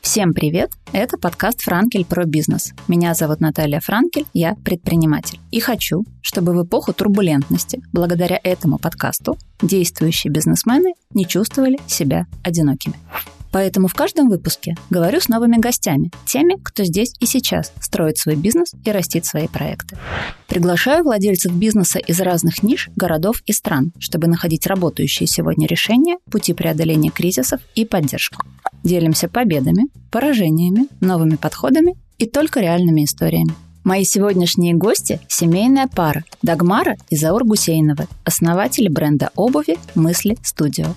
Всем привет! Это подкаст «Франкель про бизнес». Меня зовут Наталья Франкель, я предприниматель. И хочу, чтобы в эпоху турбулентности, благодаря этому подкасту, действующие бизнесмены не чувствовали себя одинокими. Поэтому в каждом выпуске говорю с новыми гостями, теми, кто здесь и сейчас строит свой бизнес и растит свои проекты. Приглашаю владельцев бизнеса из разных ниш, городов и стран, чтобы находить работающие сегодня решения, пути преодоления кризисов и поддержку. Делимся победами, поражениями, новыми подходами и только реальными историями. Мои сегодняшние гости – семейная пара Дагмара и Заур Гусейновы, основатели бренда обуви «Мысли Студио».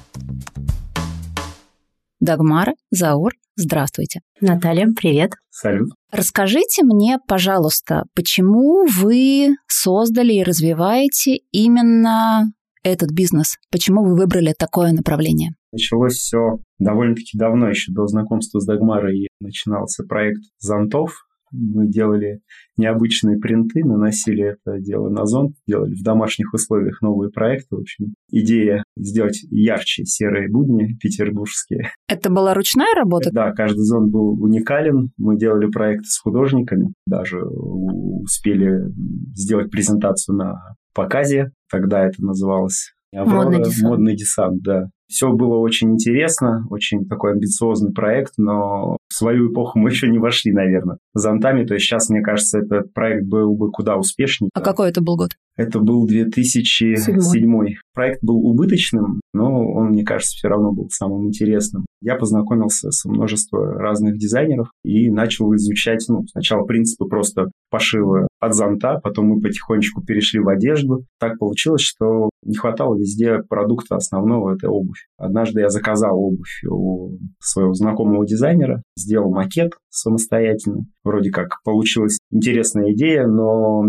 Дагмара, Заур, здравствуйте. Наталья, привет. Салют. Расскажите мне, пожалуйста, почему вы создали и развиваете именно этот бизнес? Почему вы выбрали такое направление? Началось все довольно-таки давно, еще до знакомства с Дагмарой начинался проект зонтов. Мы делали необычные принты, наносили это дело на зонт, делали в домашних условиях новые проекты. В общем, идея сделать ярче серые будни петербургские. Это была ручная работа? Да, каждый зонт был уникален. Мы делали проекты с художниками, даже успели сделать презентацию на показе. Тогда это называлось Аврора, модный десант. Модный десант, да. Все было очень интересно, очень такой амбициозный проект, но в свою эпоху мы еще не вошли, наверное, зонтами. То есть сейчас, мне кажется, этот проект был бы куда успешнее. А какой это был год? Это был 2007. Седьмой. Проект был убыточным, но он, мне кажется, все равно был самым интересным. Я познакомился с множеством разных дизайнеров и начал изучать, ну, сначала принципы просто пошива от зонта, потом мы потихонечку перешли в одежду. Так получилось, что не хватало везде продукта основного, это обувь. Однажды я заказал обувь у своего знакомого дизайнера, сделал макет самостоятельно. Вроде как получилась интересная идея, но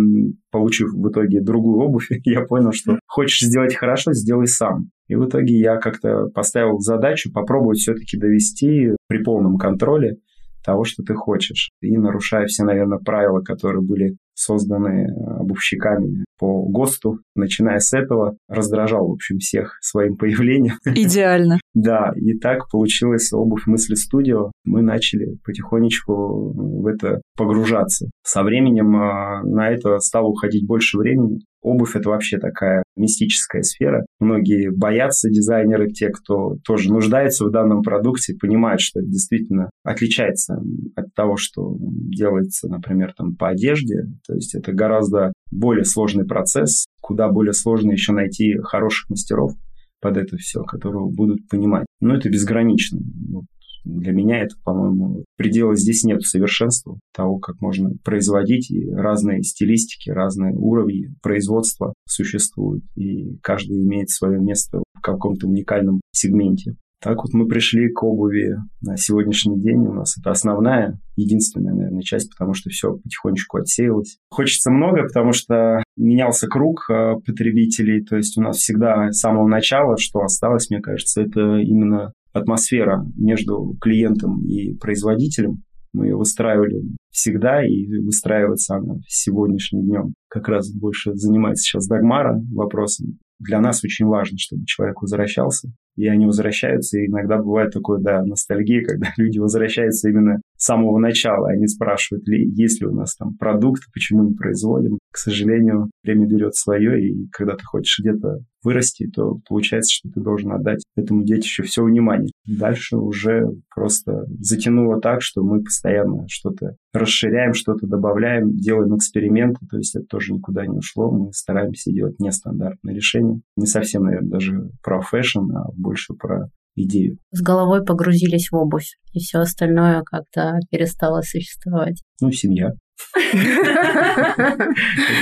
получив в итоге другую обувь, я понял, что хочешь сделать хорошо, сделай сам. И в итоге я как-то поставил задачу попробовать все-таки довести при полном контроле того, что ты хочешь. И нарушая все, наверное, правила, которые были созданы обувщиками по ГОСТу, начиная с этого, раздражал, в общем, всех своим появлением. Идеально. Да, и так получилась обувь мысли студио. Мы начали потихонечку в это погружаться. Со временем а, на это стало уходить больше времени. Обувь – это вообще такая мистическая сфера. Многие боятся дизайнеры, те, кто тоже нуждается в данном продукте, понимают, что это действительно отличается от того, что делается, например, там по одежде. То есть это гораздо более сложный процесс, куда более сложно еще найти хороших мастеров под это все, которые будут понимать. Но это безгранично. Для меня это, по-моему, предела здесь нет совершенства того, как можно производить, и разные стилистики, разные уровни производства существуют, и каждый имеет свое место в каком-то уникальном сегменте. Так вот мы пришли к обуви на сегодняшний день. У нас это основная, единственная, наверное, часть, потому что все потихонечку отсеялось. Хочется много, потому что менялся круг э, потребителей. То есть у нас всегда с самого начала, что осталось, мне кажется, это именно атмосфера между клиентом и производителем. Мы ее выстраивали всегда, и выстраивается она сегодняшним днем. Как раз больше занимается сейчас Дагмара вопросом. Для нас очень важно, чтобы человек возвращался, и они возвращаются, и иногда бывает такое, да, ностальгия, когда люди возвращаются именно с самого начала, они спрашивают, ли, есть ли у нас там продукт, почему не производим. К сожалению, время берет свое, и когда ты хочешь где-то вырасти, то получается, что ты должен отдать этому детищу все внимание. Дальше уже просто затянуло так, что мы постоянно что-то расширяем, что-то добавляем, делаем эксперименты, то есть это тоже никуда не ушло. Мы стараемся делать нестандартные решения. Не совсем, наверное, даже про fashion, а больше про идею. С головой погрузились в обувь, и все остальное как-то перестало существовать. Ну, семья. Это,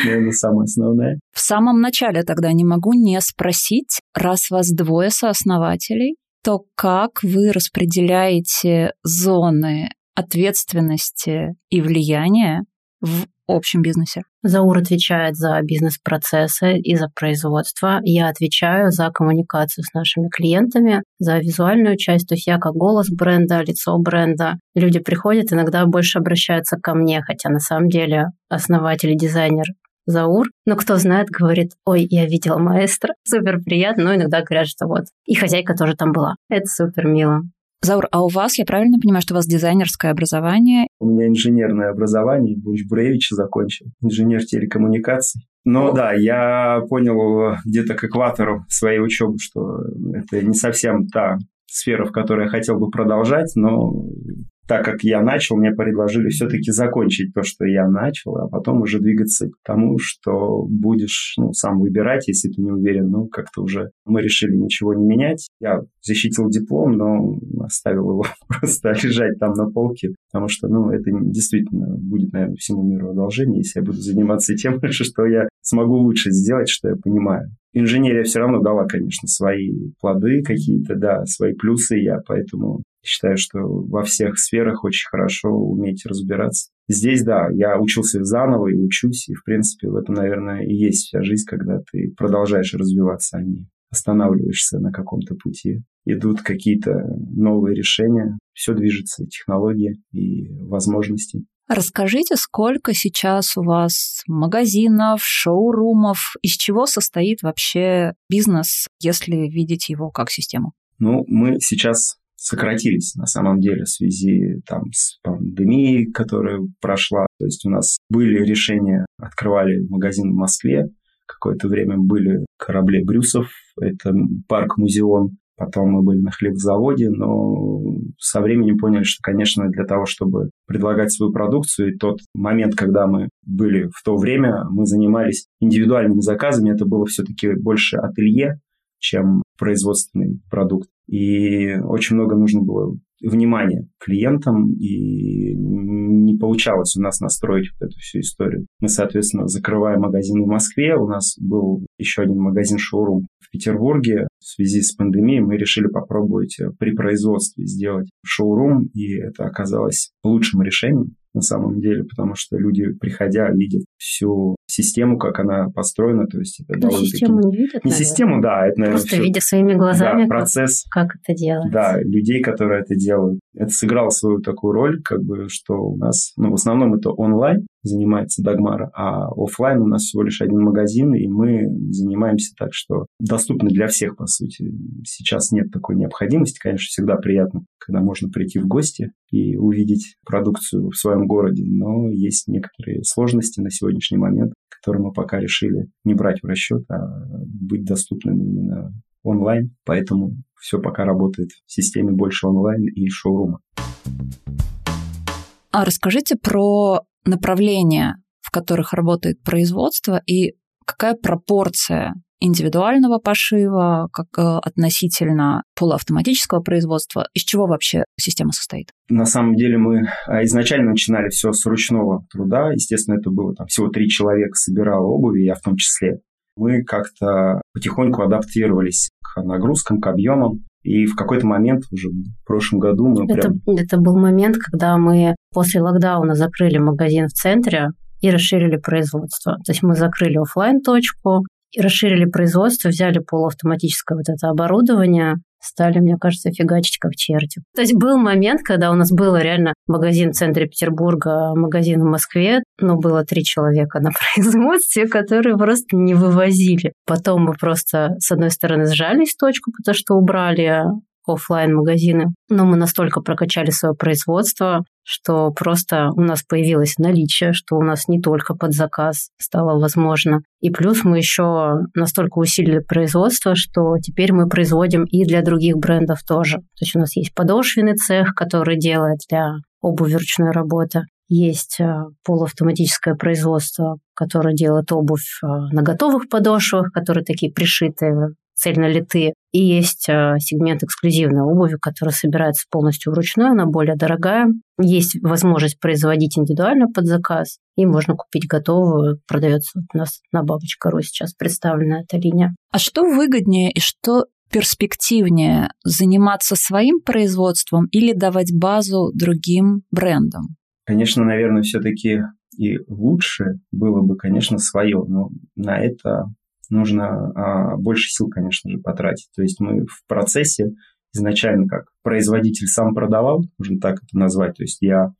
наверное, самое основное. В самом начале тогда не могу не спросить, раз вас двое сооснователей, то как вы распределяете зоны ответственности и влияния в общем бизнесе? Заур отвечает за бизнес-процессы и за производство. Я отвечаю за коммуникацию с нашими клиентами, за визуальную часть. То есть я как голос бренда, лицо бренда. Люди приходят, иногда больше обращаются ко мне, хотя на самом деле основатель и дизайнер Заур. Но кто знает, говорит, ой, я видела маэстро. Супер приятно. Но иногда говорят, что вот. И хозяйка тоже там была. Это супер мило. Заур, а у вас, я правильно понимаю, что у вас дизайнерское образование? У меня инженерное образование, Буч Буревич закончил, инженер телекоммуникаций. Но да, я понял где-то к экватору своей учебы, что это не совсем та сфера, в которой я хотел бы продолжать, но так как я начал, мне предложили все-таки закончить то, что я начал, а потом уже двигаться к тому, что будешь ну, сам выбирать, если ты не уверен. Ну, как-то уже мы решили ничего не менять. Я защитил диплом, но оставил его просто лежать там на полке, потому что, ну, это действительно будет, наверное, всему миру одолжение, если я буду заниматься тем, что я смогу лучше сделать, что я понимаю. Инженерия все равно дала, конечно, свои плоды какие-то, да, свои плюсы. Я поэтому считаю, что во всех сферах очень хорошо уметь разбираться. Здесь, да, я учился заново и учусь, и, в принципе, в этом, наверное, и есть вся жизнь, когда ты продолжаешь развиваться, а не останавливаешься на каком-то пути. Идут какие-то новые решения, все движется, технологии и возможности. Расскажите, сколько сейчас у вас магазинов, шоурумов, из чего состоит вообще бизнес, если видеть его как систему? Ну, мы сейчас сократились на самом деле в связи там, с пандемией, которая прошла. То есть у нас были решения, открывали магазин в Москве, какое-то время были корабли Брюсов, это парк-музеон, Потом мы были на хлебзаводе, но со временем поняли, что, конечно, для того, чтобы предлагать свою продукцию, и тот момент, когда мы были в то время, мы занимались индивидуальными заказами, это было все-таки больше ателье, чем производственный продукт. И очень много нужно было внимания клиентам, и не получалось у нас настроить вот эту всю историю. Мы, соответственно, закрываем магазин в Москве, у нас был еще один магазин-шоурум в Петербурге. В связи с пандемией мы решили попробовать при производстве сделать шоурум, и это оказалось лучшим решением на самом деле, потому что люди, приходя, видят всю систему, как она построена, то есть это ну, довольно систему не видят, Не наверное. систему, да, это, наверное, Просто все... видя своими глазами, да, процесс, как, как это делается. Да, людей, которые это делают. Это сыграло свою такую роль, как бы, что у нас, ну, в основном это онлайн занимается Дагмара, а офлайн у нас всего лишь один магазин, и мы занимаемся так, что доступны для всех, по сути. Сейчас нет такой необходимости, конечно, всегда приятно, когда можно прийти в гости и увидеть продукцию в своем городе, но есть некоторые сложности на сегодняшний момент, которые мы пока решили не брать в расчет, а быть доступными именно онлайн. Поэтому все пока работает в системе больше онлайн и шоурума. А расскажите про направления, в которых работает производство, и какая пропорция индивидуального пошива, как э, относительно полуавтоматического производства? Из чего вообще система состоит? На самом деле мы а, изначально начинали все с ручного труда. Естественно, это было там всего три человека собирало обуви, я в том числе. Мы как-то потихоньку адаптировались к нагрузкам, к объемам. И в какой-то момент уже в прошлом году мы это, прям... Это был момент, когда мы после локдауна закрыли магазин в центре и расширили производство. То есть мы закрыли офлайн точку и расширили производство, взяли полуавтоматическое вот это оборудование, стали, мне кажется, фигачить как черти. То есть был момент, когда у нас было реально магазин в центре Петербурга, магазин в Москве, но было три человека на производстве, которые просто не вывозили. Потом мы просто, с одной стороны, сжались точку, потому что убрали офлайн магазины Но мы настолько прокачали свое производство, что просто у нас появилось наличие, что у нас не только под заказ стало возможно. И плюс мы еще настолько усилили производство, что теперь мы производим и для других брендов тоже. То есть у нас есть подошвенный цех, который делает для обуви ручной работы. Есть э, полуавтоматическое производство, которое делает обувь э, на готовых подошвах, которые такие пришитые цельно литые. И есть э, сегмент эксклюзивной обуви, которая собирается полностью вручную, она более дорогая. Есть возможность производить индивидуально под заказ, и можно купить готовую. Продается у нас на Бабочка.ру сейчас представлена эта линия. А что выгоднее и что перспективнее заниматься своим производством или давать базу другим брендам? Конечно, наверное, все-таки и лучше было бы, конечно, свое, но на это нужно а, больше сил, конечно же, потратить. То есть мы в процессе изначально как производитель сам продавал, можно так это назвать. То есть я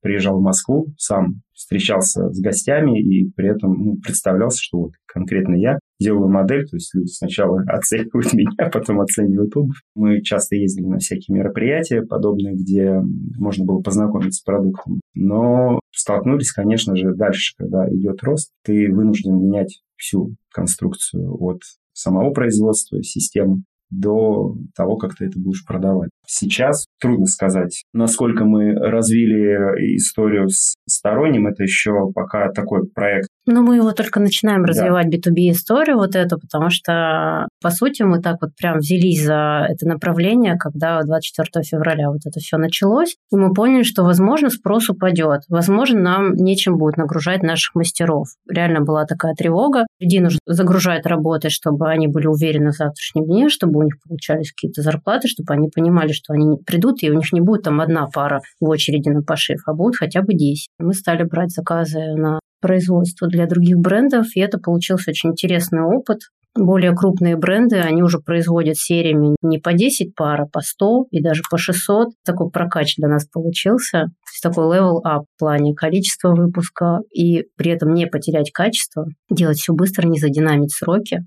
приезжал в Москву, сам встречался с гостями и при этом ну, представлялся, что вот конкретно я делаю модель, то есть люди сначала оценивают меня, потом оценивают обувь. Мы часто ездили на всякие мероприятия подобные, где можно было познакомиться с продуктом. Но столкнулись, конечно же, дальше, когда идет рост, ты вынужден менять всю конструкцию от самого производства, системы до того, как ты это будешь продавать. Сейчас трудно сказать, насколько мы развили историю с сторонним, это еще пока такой проект. Но мы его только начинаем развивать, да. B2B историю вот эту, потому что, по сути, мы так вот прям взялись за это направление, когда 24 февраля вот это все началось, и мы поняли, что, возможно, спрос упадет, возможно, нам нечем будет нагружать наших мастеров. Реально была такая тревога. Людей нужно загружать работой, чтобы они были уверены в завтрашнем дне, чтобы у них получались какие-то зарплаты, чтобы они понимали, что они придут, и у них не будет там одна пара в очереди на пошив, а будет хотя бы 10. Мы стали брать заказы на производство для других брендов, и это получился очень интересный опыт. Более крупные бренды, они уже производят сериями не по 10 пар, а по 100 и даже по 600. Такой прокач для нас получился. То есть такой level up в плане количества выпуска и при этом не потерять качество, делать все быстро, не задинамить сроки.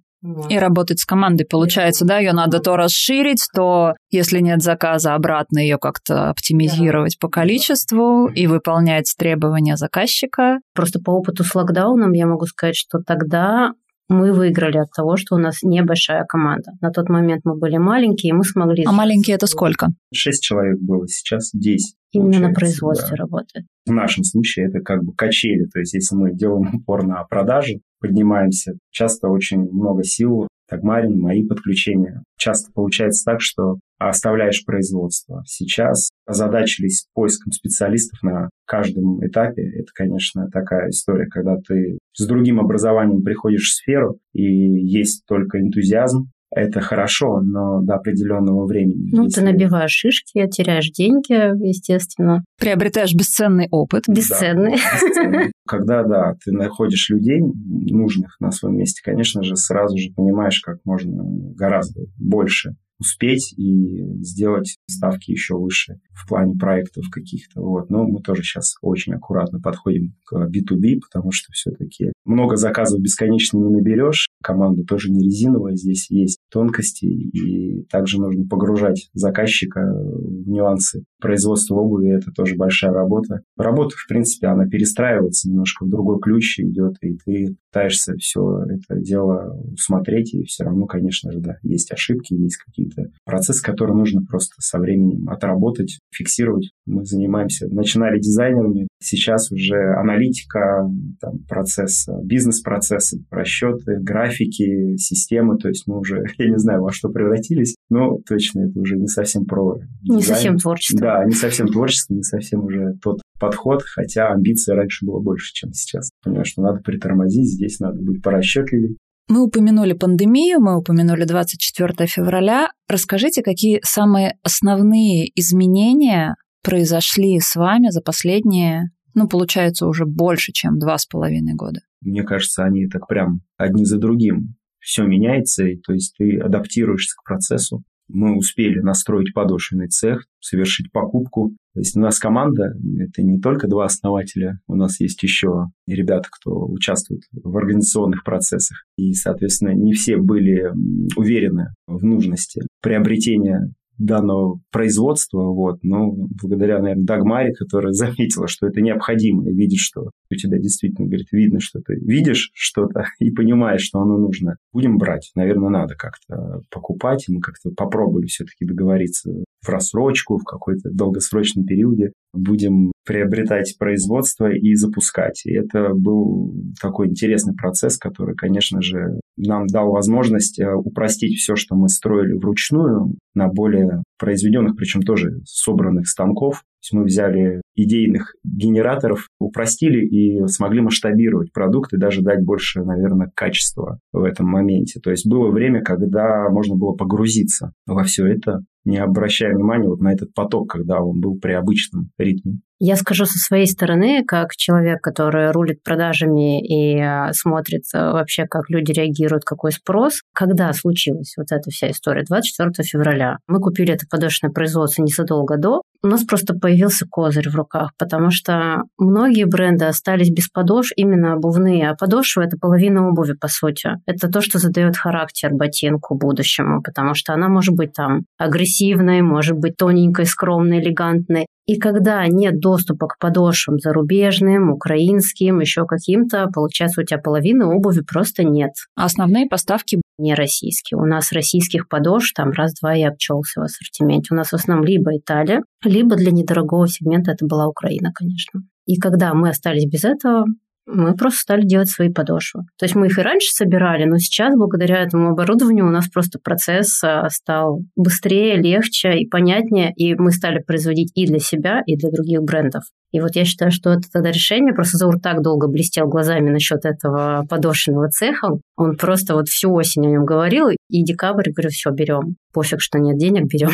И работать с командой получается, да, ее надо то расширить, то, если нет заказа, обратно ее как-то оптимизировать по количеству и выполнять требования заказчика. Просто по опыту с локдауном я могу сказать, что тогда мы выиграли от того, что у нас небольшая команда. На тот момент мы были маленькие, и мы смогли... А маленькие это сколько? Шесть человек было, сейчас десять. Именно на производстве да. работает. В нашем случае это как бы качели. То есть если мы делаем упор на продажу, поднимаемся, часто очень много сил Тагмарин, мои подключения. Часто получается так, что оставляешь производство. Сейчас озадачились поиском специалистов на каждом этапе. Это, конечно, такая история, когда ты с другим образованием приходишь в сферу, и есть только энтузиазм, это хорошо, но до определенного времени. Ну, если... ты набиваешь шишки, теряешь деньги, естественно. Приобретаешь бесценный опыт. Бесценный. Да, бесценный. Когда, да, ты находишь людей нужных на своем месте, конечно же, сразу же понимаешь, как можно гораздо больше успеть и сделать ставки еще выше в плане проектов каких-то. Вот. Но мы тоже сейчас очень аккуратно подходим к B2B, потому что все-таки много заказов бесконечно не наберешь. Команда тоже не резиновая, здесь есть тонкости, и также нужно погружать заказчика в нюансы производства обуви. Это тоже большая работа. Работа, в принципе, она перестраивается немножко в другой ключ идет, и ты пытаешься все это дело усмотреть, и все равно, конечно же, да, есть ошибки, есть какие-то процессы, которые нужно просто со временем отработать, фиксировать. Мы занимаемся, начинали дизайнерами, сейчас уже аналитика, там, процесс, бизнес-процессы, расчеты, графики, системы, то есть мы уже, я не знаю, во что превратились, но точно это уже не совсем про дизайн. Не совсем творчество. Да, не совсем творчество, не совсем уже тот подход, хотя амбиции раньше было больше, чем сейчас. Понимаю, что надо притормозить, здесь надо быть порасчетливее. Мы упомянули пандемию, мы упомянули 24 февраля. Расскажите, какие самые основные изменения произошли с вами за последние, ну, получается, уже больше, чем два с половиной года? Мне кажется, они так прям одни за другим. Все меняется, и, то есть ты адаптируешься к процессу. Мы успели настроить подошвенный цех, совершить покупку. То есть у нас команда, это не только два основателя, у нас есть еще ребята, кто участвует в организационных процессах. И, соответственно, не все были уверены в нужности приобретения данного производства, вот, но благодаря, наверное, Дагмаре, которая заметила, что это необходимо, и видит, что у тебя действительно, говорит, видно, что ты видишь что-то и понимаешь, что оно нужно. Будем брать. Наверное, надо как-то покупать, и мы как-то попробовали все-таки договориться в рассрочку, в какой-то долгосрочном периоде. Будем приобретать производство и запускать. И это был такой интересный процесс, который, конечно же, нам дал возможность э, упростить все, что мы строили вручную, на более произведенных, причем тоже собранных станков. То есть мы взяли идейных генераторов, упростили и смогли масштабировать продукт и даже дать больше, наверное, качества в этом моменте. То есть было время, когда можно было погрузиться во все это, не обращая внимания вот на этот поток, когда он был при обычном ритме. Я скажу со своей стороны, как человек, который рулит продажами и а, смотрит а, вообще, как люди реагируют, какой спрос. Когда случилась вот эта вся история? 24 февраля. Мы купили это подошвенное производство незадолго до. У нас просто появился козырь в руках, потому что многие бренды остались без подошв, именно обувные. А подошва – это половина обуви, по сути. Это то, что задает характер ботинку будущему, потому что она может быть там агрессивной, может быть тоненькой, скромной, элегантной. И когда нет доступа к подошвам зарубежным, украинским, еще каким-то, получается, у тебя половины обуви просто нет. А основные поставки не российские. У нас российских подошв там раз-два и обчелся в ассортименте. У нас в основном либо Италия, либо для недорогого сегмента это была Украина, конечно. И когда мы остались без этого, мы просто стали делать свои подошвы. То есть мы их и раньше собирали, но сейчас благодаря этому оборудованию у нас просто процесс а, стал быстрее, легче и понятнее, и мы стали производить и для себя, и для других брендов. И вот я считаю, что это тогда решение, просто Заур так долго блестел глазами насчет этого подошвенного цеха, он просто вот всю осень о нем говорил, и декабрь, говорю, все, берем. Пофиг, что нет денег, берем.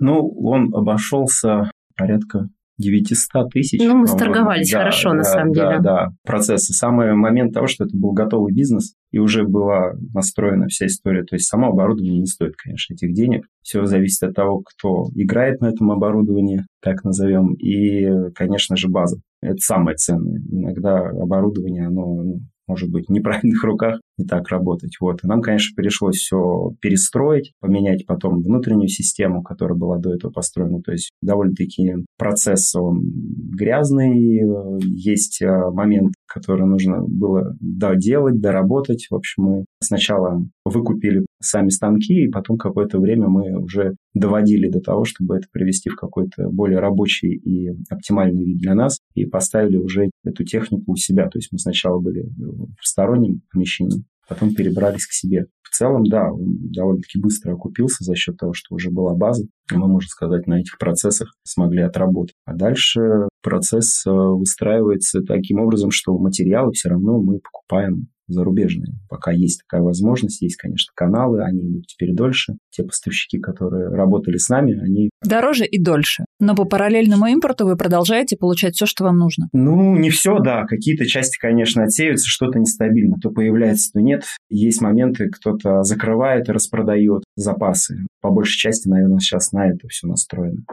Ну, он обошелся порядка 900 тысяч. Ну, мы сторговались да, хорошо, да, на самом да, деле. Да, процессы. Самый момент того, что это был готовый бизнес, и уже была настроена вся история. То есть само оборудование не стоит, конечно, этих денег. Все зависит от того, кто играет на этом оборудовании, так назовем, и, конечно же, база. Это самое ценное. Иногда оборудование, оно ну, может быть, в неправильных руках не так работать. Вот. И нам, конечно, пришлось все перестроить, поменять потом внутреннюю систему, которая была до этого построена. То есть довольно-таки процесс, он грязный, есть э, момент, который нужно было доделать, доработать. В общем, мы сначала выкупили сами станки, и потом какое-то время мы уже доводили до того, чтобы это привести в какой-то более рабочий и оптимальный вид для нас, и поставили уже эту технику у себя. То есть мы сначала были в стороннем помещении, потом перебрались к себе. В целом, да, он довольно-таки быстро окупился за счет того, что уже была база, и мы, можно сказать, на этих процессах смогли отработать. А дальше процесс э, выстраивается таким образом, что материалы все равно мы покупаем зарубежные. Пока есть такая возможность, есть, конечно, каналы, они идут теперь дольше. Те поставщики, которые работали с нами, они... Дороже и дольше. Но по параллельному импорту вы продолжаете получать все, что вам нужно. Ну, не все, да. Какие-то части, конечно, отсеиваются, что-то нестабильно. То появляется, то нет. Есть моменты, кто-то закрывает и распродает запасы. По большей части, наверное, сейчас на это все настроено.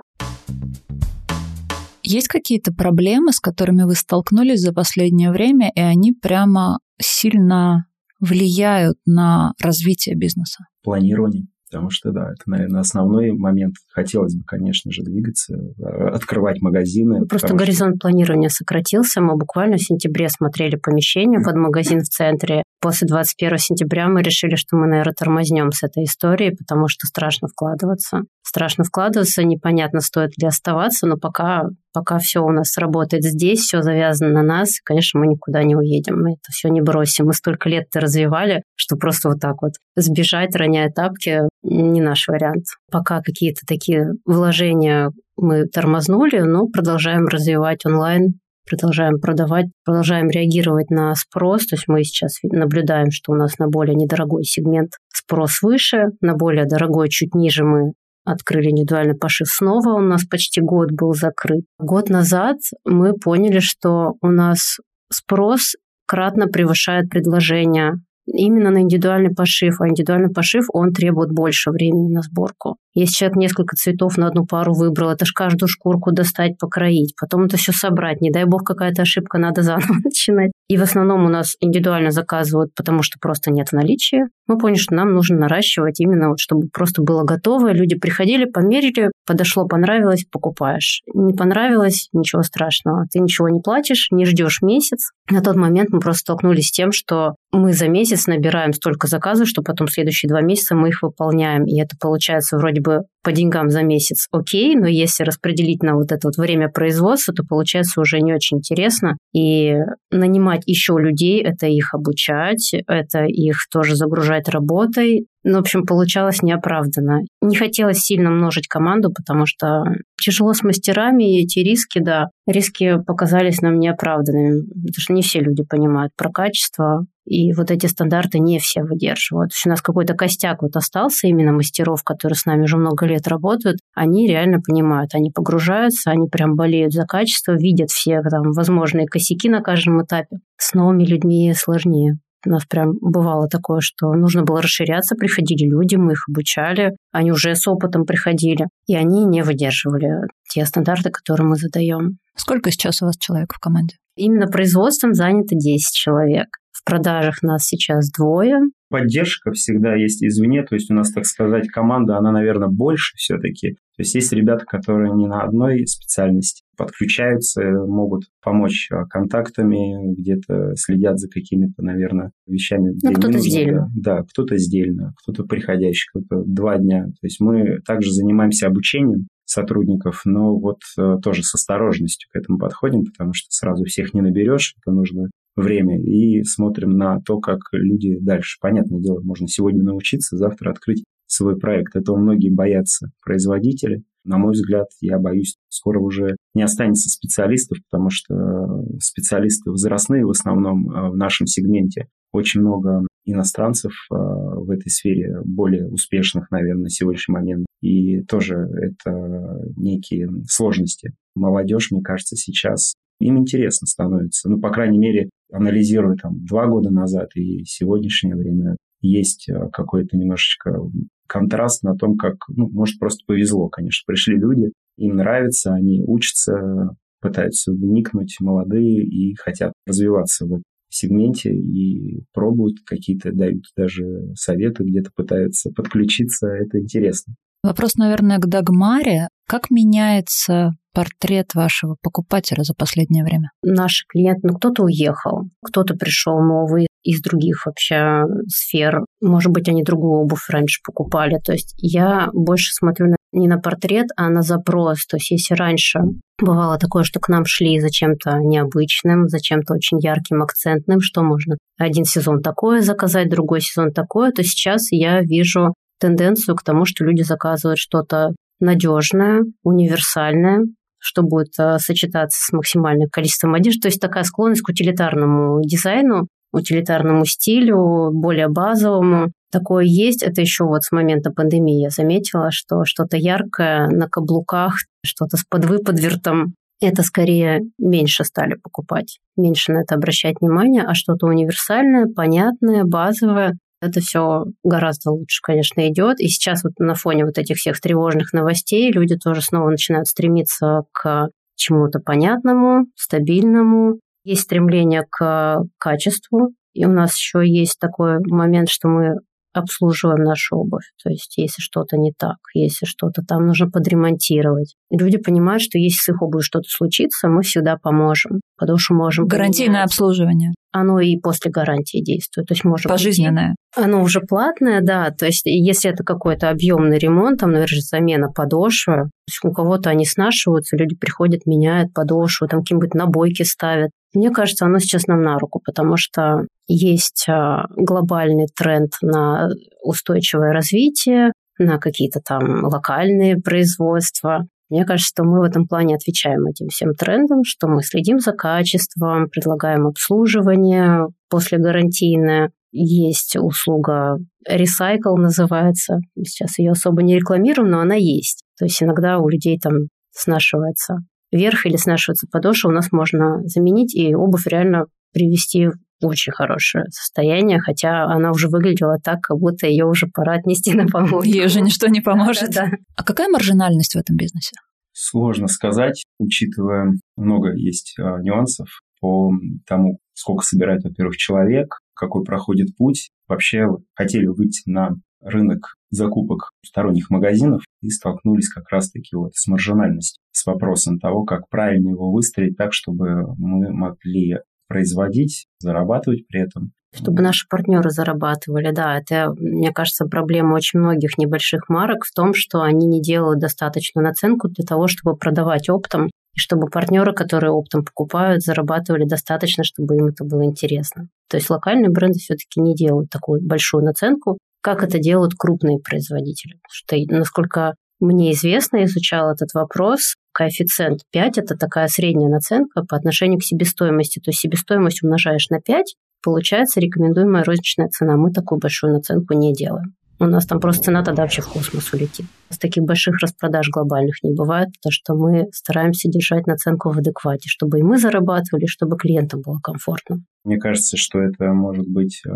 Есть какие-то проблемы, с которыми вы столкнулись за последнее время, и они прямо сильно влияют на развитие бизнеса? Планирование. Потому что, да, это, наверное, основной момент. Хотелось бы, конечно же, двигаться, э, открывать магазины. Просто горизонт что... планирования сократился. Мы буквально в сентябре смотрели помещение под магазин в центре. После 21 сентября мы решили, что мы, наверное, тормознем с этой историей, потому что страшно вкладываться. Страшно вкладываться, непонятно, стоит ли оставаться, но пока пока все у нас работает здесь, все завязано на нас, конечно, мы никуда не уедем, мы это все не бросим. Мы столько лет это развивали, что просто вот так вот сбежать, роняя тапки, не наш вариант. Пока какие-то такие вложения мы тормознули, но продолжаем развивать онлайн, продолжаем продавать, продолжаем реагировать на спрос. То есть мы сейчас наблюдаем, что у нас на более недорогой сегмент спрос выше, на более дорогой чуть ниже мы открыли индивидуальный пошив снова, у нас почти год был закрыт. Год назад мы поняли, что у нас спрос кратно превышает предложение именно на индивидуальный пошив, а индивидуальный пошив, он требует больше времени на сборку. Если человек несколько цветов на одну пару выбрал, это ж каждую шкурку достать, покроить, потом это все собрать. Не дай бог какая-то ошибка, надо заново начинать. И в основном у нас индивидуально заказывают, потому что просто нет в наличии. Мы поняли, что нам нужно наращивать именно вот, чтобы просто было готово. Люди приходили, померили, подошло, понравилось, покупаешь. Не понравилось, ничего страшного. Ты ничего не платишь, не ждешь месяц. На тот момент мы просто столкнулись с тем, что мы за месяц набираем столько заказов, что потом следующие два месяца мы их выполняем. И это получается вроде бы по деньгам за месяц окей, но если распределить на вот это вот время производства, то получается уже не очень интересно. И нанимать еще людей, это их обучать, это их тоже загружать работой. Ну, в общем, получалось неоправданно. Не хотелось сильно множить команду, потому что тяжело с мастерами, и эти риски, да, риски показались нам неоправданными, потому что не все люди понимают про качество, И вот эти стандарты не все выдерживают. То есть у нас какой-то костяк вот остался именно мастеров, которые с нами уже много лет работают. Они реально понимают, они погружаются, они прям болеют за качество, видят все там возможные косяки на каждом этапе. С новыми людьми сложнее. У нас прям бывало такое, что нужно было расширяться, приходили люди, мы их обучали, они уже с опытом приходили, и они не выдерживали те стандарты, которые мы задаем. Сколько сейчас у вас человек в команде? Именно производством занято 10 человек. В продажах нас сейчас двое. Поддержка всегда есть извне, то есть у нас, так сказать, команда, она, наверное, больше все-таки. То есть есть ребята, которые не на одной специальности подключаются, могут помочь а, контактами, где-то следят за какими-то, наверное, вещами. Ну, кто-то сдельно. Да, да кто-то сдельно, кто-то приходящий, кто-то два дня. То есть мы также занимаемся обучением сотрудников, но вот э, тоже с осторожностью к этому подходим, потому что сразу всех не наберешь, это нужно время, и смотрим на то, как люди дальше. Понятное дело, можно сегодня научиться, завтра открыть свой проект. Этого многие боятся производители. На мой взгляд, я боюсь, скоро уже не останется специалистов, потому что специалисты возрастные в основном э, в нашем сегменте. Очень много иностранцев э, в этой сфере, более успешных, наверное, на сегодняшний момент. И тоже это некие сложности. Молодежь, мне кажется, сейчас им интересно становится. Ну, по крайней мере, анализируя там два года назад и сегодняшнее время, есть э, какой-то немножечко контраст на том, как, ну, может, просто повезло, конечно. Пришли люди, им нравится, они учатся, пытаются вникнуть, молодые и хотят развиваться в этом сегменте и пробуют какие-то, дают даже советы, где-то пытаются подключиться. Это интересно. Вопрос, наверное, к Дагмаре. Как меняется портрет вашего покупателя за последнее время? Наш клиент, ну, кто-то уехал, кто-то пришел новый из других вообще сфер. Может быть, они другую обувь раньше покупали. То есть я больше смотрю на, не на портрет, а на запрос. То есть если раньше бывало такое, что к нам шли за чем-то необычным, за чем-то очень ярким, акцентным, что можно один сезон такое заказать, другой сезон такое, то сейчас я вижу тенденцию к тому, что люди заказывают что-то надежное, универсальное, что будет э, сочетаться с максимальным количеством одежды. То есть такая склонность к утилитарному дизайну, утилитарному стилю, более базовому. Такое есть. Это еще вот с момента пандемии я заметила, что что-то яркое на каблуках, что-то с подвыподвертом. Это скорее меньше стали покупать, меньше на это обращать внимание, а что-то универсальное, понятное, базовое, это все гораздо лучше, конечно, идет. И сейчас вот на фоне вот этих всех тревожных новостей люди тоже снова начинают стремиться к чему-то понятному, стабильному. Есть стремление к качеству. И у нас еще есть такой момент, что мы обслуживаем нашу обувь. То есть, если что-то не так, если что-то там нужно подремонтировать. Люди понимают, что если с их обувью что-то случится, мы всегда поможем. Подошву можем Гарантийное поменять. обслуживание. Оно и после гарантии действует. То есть можем Пожизненное. Прийти. Оно уже платное, да. То есть если это какой-то объемный ремонт, там, наверное, замена подошвы, то есть у кого-то они снашиваются, люди приходят, меняют подошву, там какие-нибудь набойки ставят. Мне кажется, оно сейчас нам на руку, потому что есть а, глобальный тренд на устойчивое развитие, на какие-то там локальные производства. Мне кажется, что мы в этом плане отвечаем этим всем трендам, что мы следим за качеством, предлагаем обслуживание после гарантийное. Есть услуга Recycle называется. Сейчас ее особо не рекламируем, но она есть. То есть иногда у людей там снашивается верх или снашивается подошва, у нас можно заменить, и обувь реально привести очень хорошее состояние, хотя она уже выглядела так, как будто ее уже пора отнести на помойку. Ей уже ничто не поможет. Да, да. А какая маржинальность в этом бизнесе? Сложно сказать, учитывая много есть а, нюансов по тому, сколько собирает, во-первых, человек, какой проходит путь. Вообще хотели выйти на рынок закупок сторонних магазинов и столкнулись как раз-таки вот с маржинальностью, с вопросом того, как правильно его выстроить так, чтобы мы могли производить, зарабатывать при этом. Чтобы наши партнеры зарабатывали, да, это, мне кажется, проблема очень многих небольших марок в том, что они не делают достаточную наценку для того, чтобы продавать оптом, и чтобы партнеры, которые оптом покупают, зарабатывали достаточно, чтобы им это было интересно. То есть локальные бренды все-таки не делают такую большую наценку, как это делают крупные производители. Что, насколько мне известно, изучал этот вопрос, коэффициент 5 – это такая средняя наценка по отношению к себестоимости. То есть себестоимость умножаешь на 5, получается рекомендуемая розничная цена. Мы такую большую наценку не делаем. У нас там просто цена тогда вообще в космос улетит. С таких больших распродаж глобальных не бывает, потому что мы стараемся держать наценку в адеквате, чтобы и мы зарабатывали, чтобы клиентам было комфортно. Мне кажется, что это может быть э,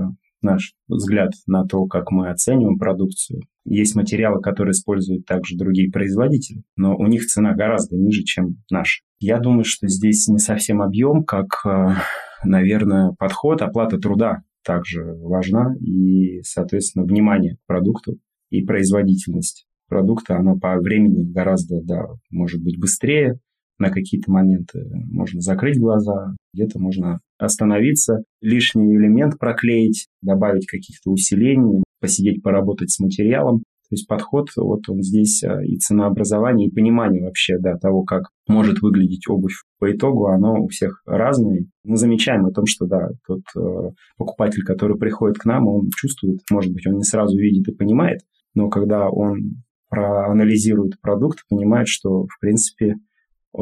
наш взгляд на то, как мы оцениваем продукцию. Есть материалы, которые используют также другие производители, но у них цена гораздо ниже, чем наша. Я думаю, что здесь не совсем объем, как, э, наверное, подход, оплата труда также важна, и, соответственно, внимание к продукту и производительность продукта, она по времени гораздо, да, может быть быстрее, на какие-то моменты можно закрыть глаза, где-то можно остановиться, лишний элемент проклеить, добавить каких-то усилений, посидеть, поработать с материалом. То есть подход, вот он здесь а, и ценообразование, и понимание вообще да, того, как может выглядеть обувь по итогу, оно у всех разное. Мы замечаем о том, что да, тот э, покупатель, который приходит к нам, он чувствует, может быть, он не сразу видит и понимает, но когда он проанализирует продукт, понимает, что, в принципе,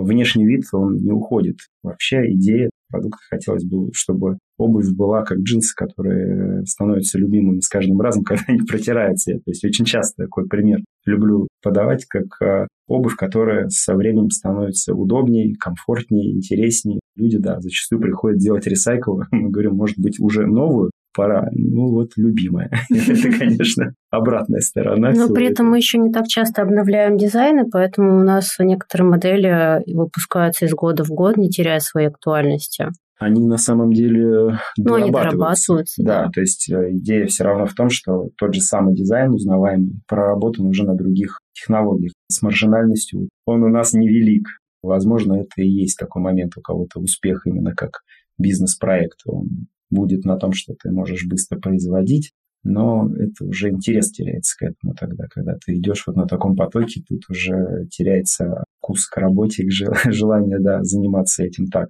внешний вид, он не уходит. Вообще идея продукта хотелось бы, чтобы обувь была как джинсы, которые становятся любимыми с каждым разом, когда они протираются. То есть очень часто такой пример люблю подавать, как а, обувь, которая со временем становится удобнее, комфортнее, интереснее. Люди, да, зачастую приходят делать ресайкл. Мы говорим, может быть, уже новую пора. Ну вот, любимая. Это, конечно, обратная сторона. Но при этом мы еще не так часто обновляем дизайны, поэтому у нас некоторые модели выпускаются из года в год, не теряя своей актуальности они на самом деле ну, они дорабатываются. Да, да, то есть э, идея все равно в том, что тот же самый дизайн узнаваемый проработан уже на других технологиях. С маржинальностью он у нас невелик. Возможно, это и есть такой момент у кого-то успех именно как бизнес-проект. Он будет на том, что ты можешь быстро производить, но это уже интерес теряется к этому тогда, когда ты идешь вот на таком потоке, тут уже теряется вкус к работе, к желание да, заниматься этим так.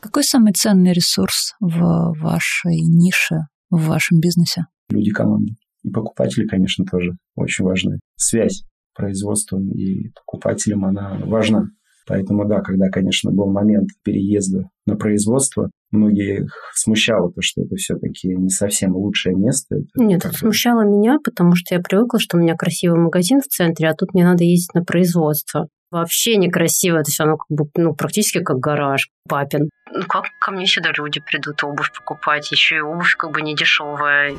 Какой самый ценный ресурс в вашей нише, в вашем бизнесе? Люди команды. И покупатели, конечно, тоже очень важны. Связь производством и покупателем, она важна. Поэтому да, когда, конечно, был момент переезда на производство, многих смущало то, что это все-таки не совсем лучшее место. Это Нет, это смущало меня, потому что я привыкла, что у меня красивый магазин в центре, а тут мне надо ездить на производство. Вообще некрасиво, это все равно как бы, ну, практически как гараж папин. Ну как ко мне сюда люди придут обувь покупать, еще и обувь как бы не дешевая.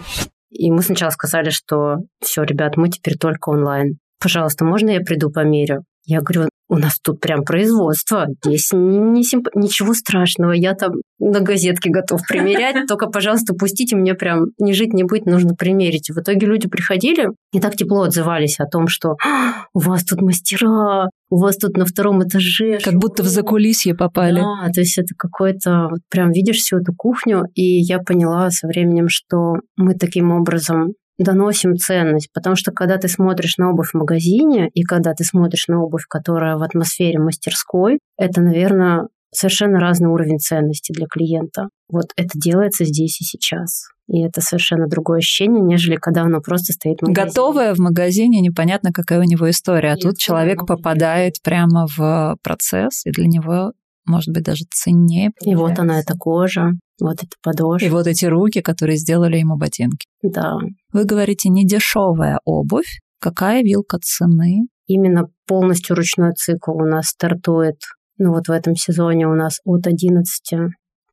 И мы сначала сказали, что все, ребят, мы теперь только онлайн. Пожалуйста, можно я приду померю? Я говорю, у нас тут прям производство, здесь не симп... ничего страшного, я там на газетке готов примерять, только, пожалуйста, пустите мне прям не жить, не быть, нужно примерить. В итоге люди приходили и так тепло отзывались о том, что «А, у вас тут мастера, у вас тут на втором этаже. Как будто в закулисье попали. Да, то есть это какой-то, вот прям видишь всю эту кухню, и я поняла со временем, что мы таким образом доносим ценность, потому что когда ты смотришь на обувь в магазине и когда ты смотришь на обувь, которая в атмосфере мастерской, это, наверное, совершенно разный уровень ценности для клиента. Вот это делается здесь и сейчас. И это совершенно другое ощущение, нежели когда оно просто стоит в магазине. Готовое в магазине, непонятно, какая у него история. А и тут человек попадает прямо в процесс, и для него может быть, даже ценнее. И вот она, эта кожа, вот эта подошва. И вот эти руки, которые сделали ему ботинки. Да. Вы говорите, не дешевая обувь. Какая вилка цены? Именно полностью ручной цикл у нас стартует, ну вот в этом сезоне у нас от 11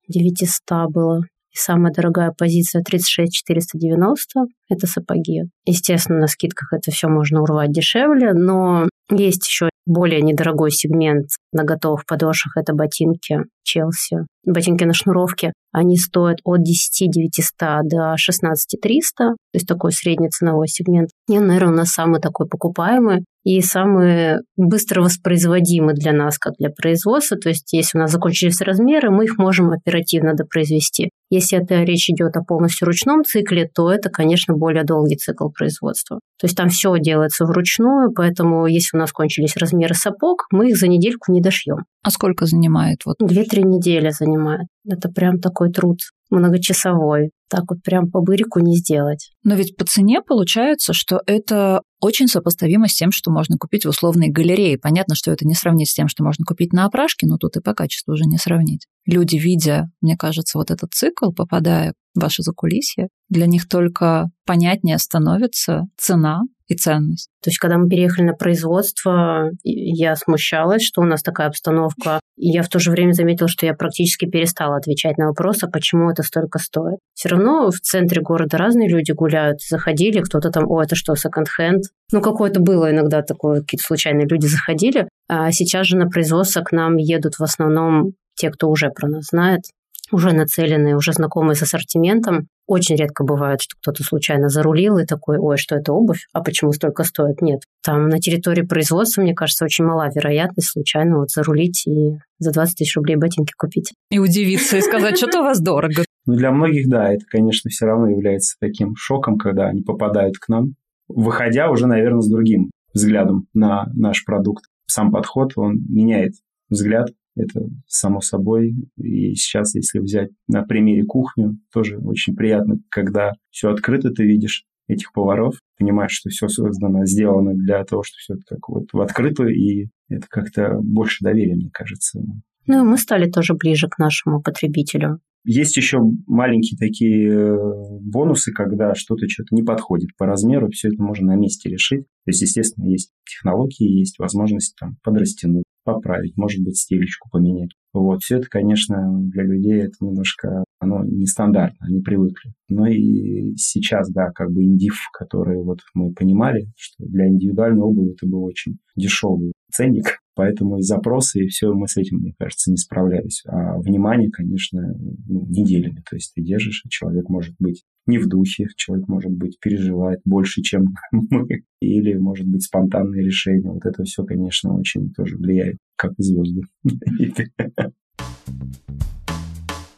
900 было. И самая дорогая позиция 36 490 – это сапоги. Естественно, на скидках это все можно урвать дешевле, но есть еще более недорогой сегмент на готовых подошвах – это ботинки Челси. Ботинки на шнуровке, они стоят от 10 900 до 16 300, то есть такой средний ценовой сегмент. И, наверное, у нас самый такой покупаемый и самый быстро воспроизводимый для нас, как для производства. То есть если у нас закончились размеры, мы их можем оперативно допроизвести. Если это речь идет о полностью ручном цикле, то это, конечно, более долгий цикл производства. То есть там все делается вручную, поэтому если у нас кончились размеры сапог, мы их за недельку не дошьем. А сколько занимает? Вот? Две-три недели занимает. Это прям такой труд. Многочасовой. Так вот прям по бырику не сделать. Но ведь по цене получается, что это очень сопоставимо с тем, что можно купить в условной галерее. Понятно, что это не сравнить с тем, что можно купить на опрашке, но тут и по качеству уже не сравнить. Люди, видя, мне кажется, вот этот цикл, попадая в ваше закулисье, для них только понятнее становится цена и ценность. То есть, когда мы переехали на производство, я смущалась, что у нас такая обстановка. И я в то же время заметила, что я практически перестала отвечать на вопросы, почему это столько стоит. Все равно в центре города разные люди гуляют, заходили, кто-то там, о, это что, секонд-хенд? Ну, какое-то было иногда такое, какие-то случайные люди заходили. А сейчас же на производство к нам едут в основном те, кто уже про нас знает, уже нацеленные, уже знакомые с ассортиментом. Очень редко бывает, что кто-то случайно зарулил и такой, ой, что это обувь, а почему столько стоит? Нет. Там на территории производства, мне кажется, очень мала вероятность случайно вот зарулить и за 20 тысяч рублей ботинки купить. И удивиться, и сказать, что-то у вас дорого. Ну, для многих, да, это, конечно, все равно является таким шоком, когда они попадают к нам, выходя уже, наверное, с другим взглядом на наш продукт. Сам подход, он меняет взгляд это само собой. И сейчас, если взять на примере кухню, тоже очень приятно, когда все открыто ты видишь этих поваров, понимаешь, что все создано, сделано для того, что все так вот в открытую, и это как-то больше доверия, мне кажется. Ну, и мы стали тоже ближе к нашему потребителю. Есть еще маленькие такие э, бонусы, когда что-то что-то не подходит по размеру, все это можно на месте решить. То есть, естественно, есть технологии, есть возможность там подрастянуть, поправить, может быть, стелечку поменять. Вот, все это, конечно, для людей это немножко, оно нестандартно, они привыкли. Но и сейчас, да, как бы индив, который вот мы понимали, что для индивидуальной обуви это был очень дешевый ценник, поэтому и запросы, и все, мы с этим, мне кажется, не справлялись. А внимание, конечно, ну, неделями, то есть ты держишь, и человек может быть не в духе, человек, может быть, переживает больше, чем мы, или, может быть, спонтанные решения. Вот это все, конечно, очень тоже влияет, как звезды.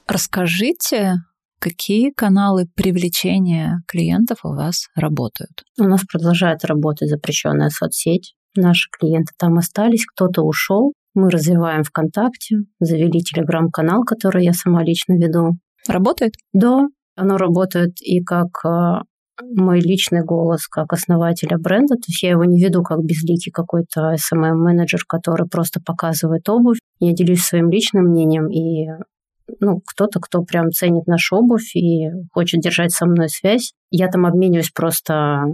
Расскажите, какие каналы привлечения клиентов у вас работают? У нас продолжает работать запрещенная соцсеть. Наши клиенты там остались, кто-то ушел. Мы развиваем ВКонтакте, завели телеграм-канал, который я сама лично веду. Работает? Да, оно работает и как а, мой личный голос как основателя бренда. То есть я его не веду как безликий какой-то SMM-менеджер, который просто показывает обувь. Я делюсь своим личным мнением, и ну, кто-то, кто прям ценит нашу обувь и хочет держать со мной связь. Я там обмениваюсь просто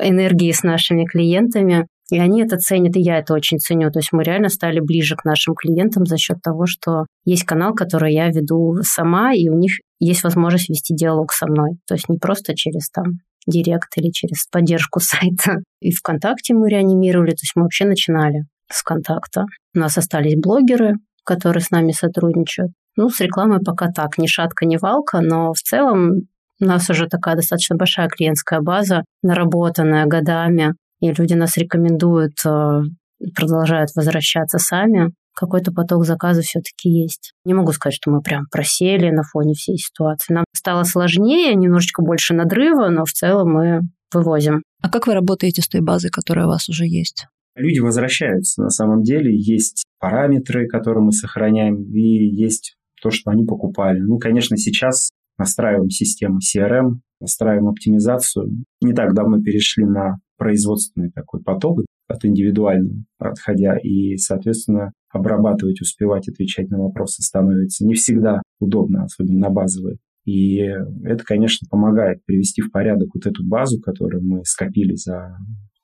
энергией с нашими клиентами. И они это ценят, и я это очень ценю. То есть мы реально стали ближе к нашим клиентам за счет того, что есть канал, который я веду сама, и у них есть возможность вести диалог со мной. То есть не просто через там директ или через поддержку сайта. И ВКонтакте мы реанимировали, то есть мы вообще начинали с контакта. У нас остались блогеры, которые с нами сотрудничают. Ну, с рекламой пока так, ни шатка, ни валка, но в целом у нас уже такая достаточно большая клиентская база, наработанная годами и люди нас рекомендуют, э, продолжают возвращаться сами, какой-то поток заказов все-таки есть. Не могу сказать, что мы прям просели на фоне всей ситуации. Нам стало сложнее, немножечко больше надрыва, но в целом мы вывозим. А как вы работаете с той базой, которая у вас уже есть? Люди возвращаются. На самом деле есть параметры, которые мы сохраняем, и есть то, что они покупали. Ну, конечно, сейчас настраиваем систему CRM, настраиваем оптимизацию. Не так давно перешли на производственный такой поток от индивидуального отходя, и, соответственно, обрабатывать, успевать отвечать на вопросы становится не всегда удобно, особенно на базовые. И это, конечно, помогает привести в порядок вот эту базу, которую мы скопили за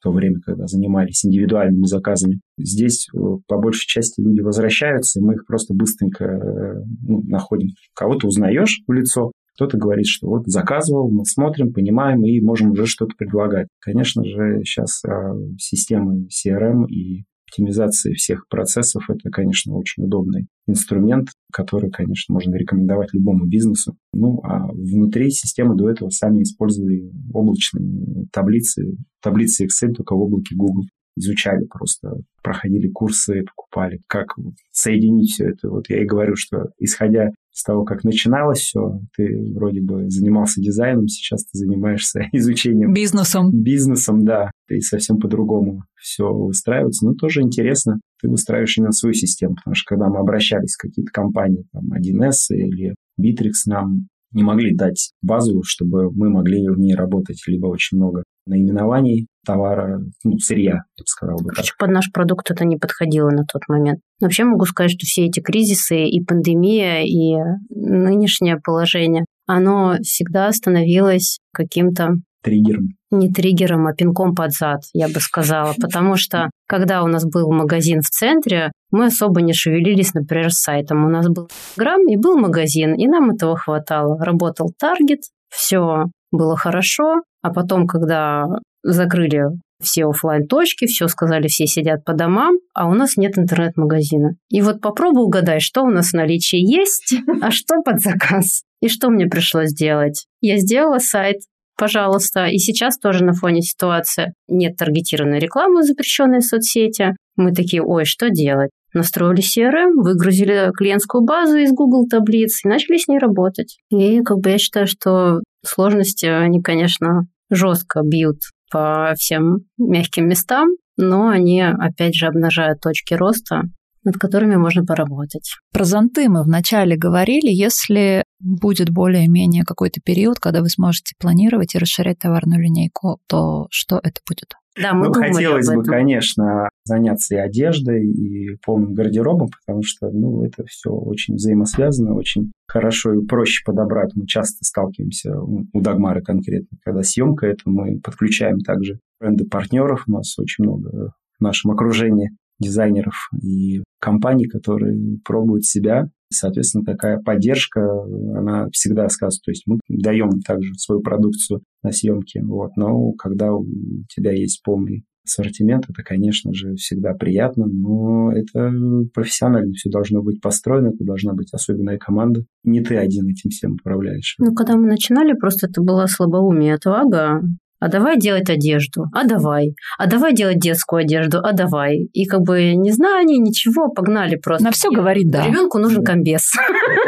то время, когда занимались индивидуальными заказами. Здесь э, по большей части люди возвращаются, и мы их просто быстренько э, ну, находим. Кого-то узнаешь в лицо, кто-то говорит, что вот заказывал, мы смотрим, понимаем и можем уже что-то предлагать. Конечно же, сейчас а, системы CRM и оптимизации всех процессов – это, конечно, очень удобный инструмент, который, конечно, можно рекомендовать любому бизнесу. Ну, а внутри системы до этого сами использовали облачные таблицы, таблицы Excel только в облаке Google изучали просто, проходили курсы, покупали, как соединить все это. Вот я и говорю, что исходя с того, как начиналось все, ты вроде бы занимался дизайном, сейчас ты занимаешься изучением... Бизнесом. Бизнесом, да. И совсем по-другому все выстраивается. Но тоже интересно, ты выстраиваешь именно свою систему, потому что когда мы обращались в какие-то компании, там, 1С или Bittrex, нам не могли дать базу, чтобы мы могли в ней работать, либо очень много наименований товара, ну, сырья, я бы сказал бы Короче, под наш продукт это не подходило на тот момент. Но вообще могу сказать, что все эти кризисы и пандемия, и нынешнее положение, оно всегда становилось каким-то триггером. Не триггером, а пинком под зад, я бы сказала. Потому что, когда у нас был магазин в центре, мы особо не шевелились, например, с сайтом. У нас был грамм и был магазин, и нам этого хватало. Работал таргет, все было хорошо, а потом, когда закрыли все офлайн точки все сказали, все сидят по домам, а у нас нет интернет-магазина. И вот попробуй угадай, что у нас в наличии есть, а что под заказ. И что мне пришлось делать? Я сделала сайт, пожалуйста. И сейчас тоже на фоне ситуации нет таргетированной рекламы, в соцсети. Мы такие, ой, что делать? Настроили CRM, выгрузили клиентскую базу из Google таблиц и начали с ней работать. И как бы я считаю, что сложности, они, конечно, жестко бьют по всем мягким местам, но они, опять же, обнажают точки роста, над которыми можно поработать. Про зонты мы вначале говорили. Если будет более-менее какой-то период, когда вы сможете планировать и расширять товарную линейку, то что это будет? Да, мы ну, хотелось бы, конечно, заняться и одеждой, и полным гардеробом, потому что, ну, это все очень взаимосвязано, очень хорошо и проще подобрать. Мы часто сталкиваемся у Дагмара конкретно, когда съемка это мы подключаем также бренды партнеров. У нас очень много в нашем окружении дизайнеров и компаний, которые пробуют себя. Соответственно, такая поддержка, она всегда сказывается. То есть мы даем также свою продукцию на съемки, вот, но когда у тебя есть полный ассортимент, это, конечно же, всегда приятно, но это профессионально все должно быть построено, это должна быть особенная команда. Не ты один этим всем управляешь. Ну, когда мы начинали, просто это была слабоумие отвага а давай делать одежду, а давай, а давай делать детскую одежду, а давай. И как бы не знаю ничего, погнали просто. На все говорит да. Ребенку нужен комбез.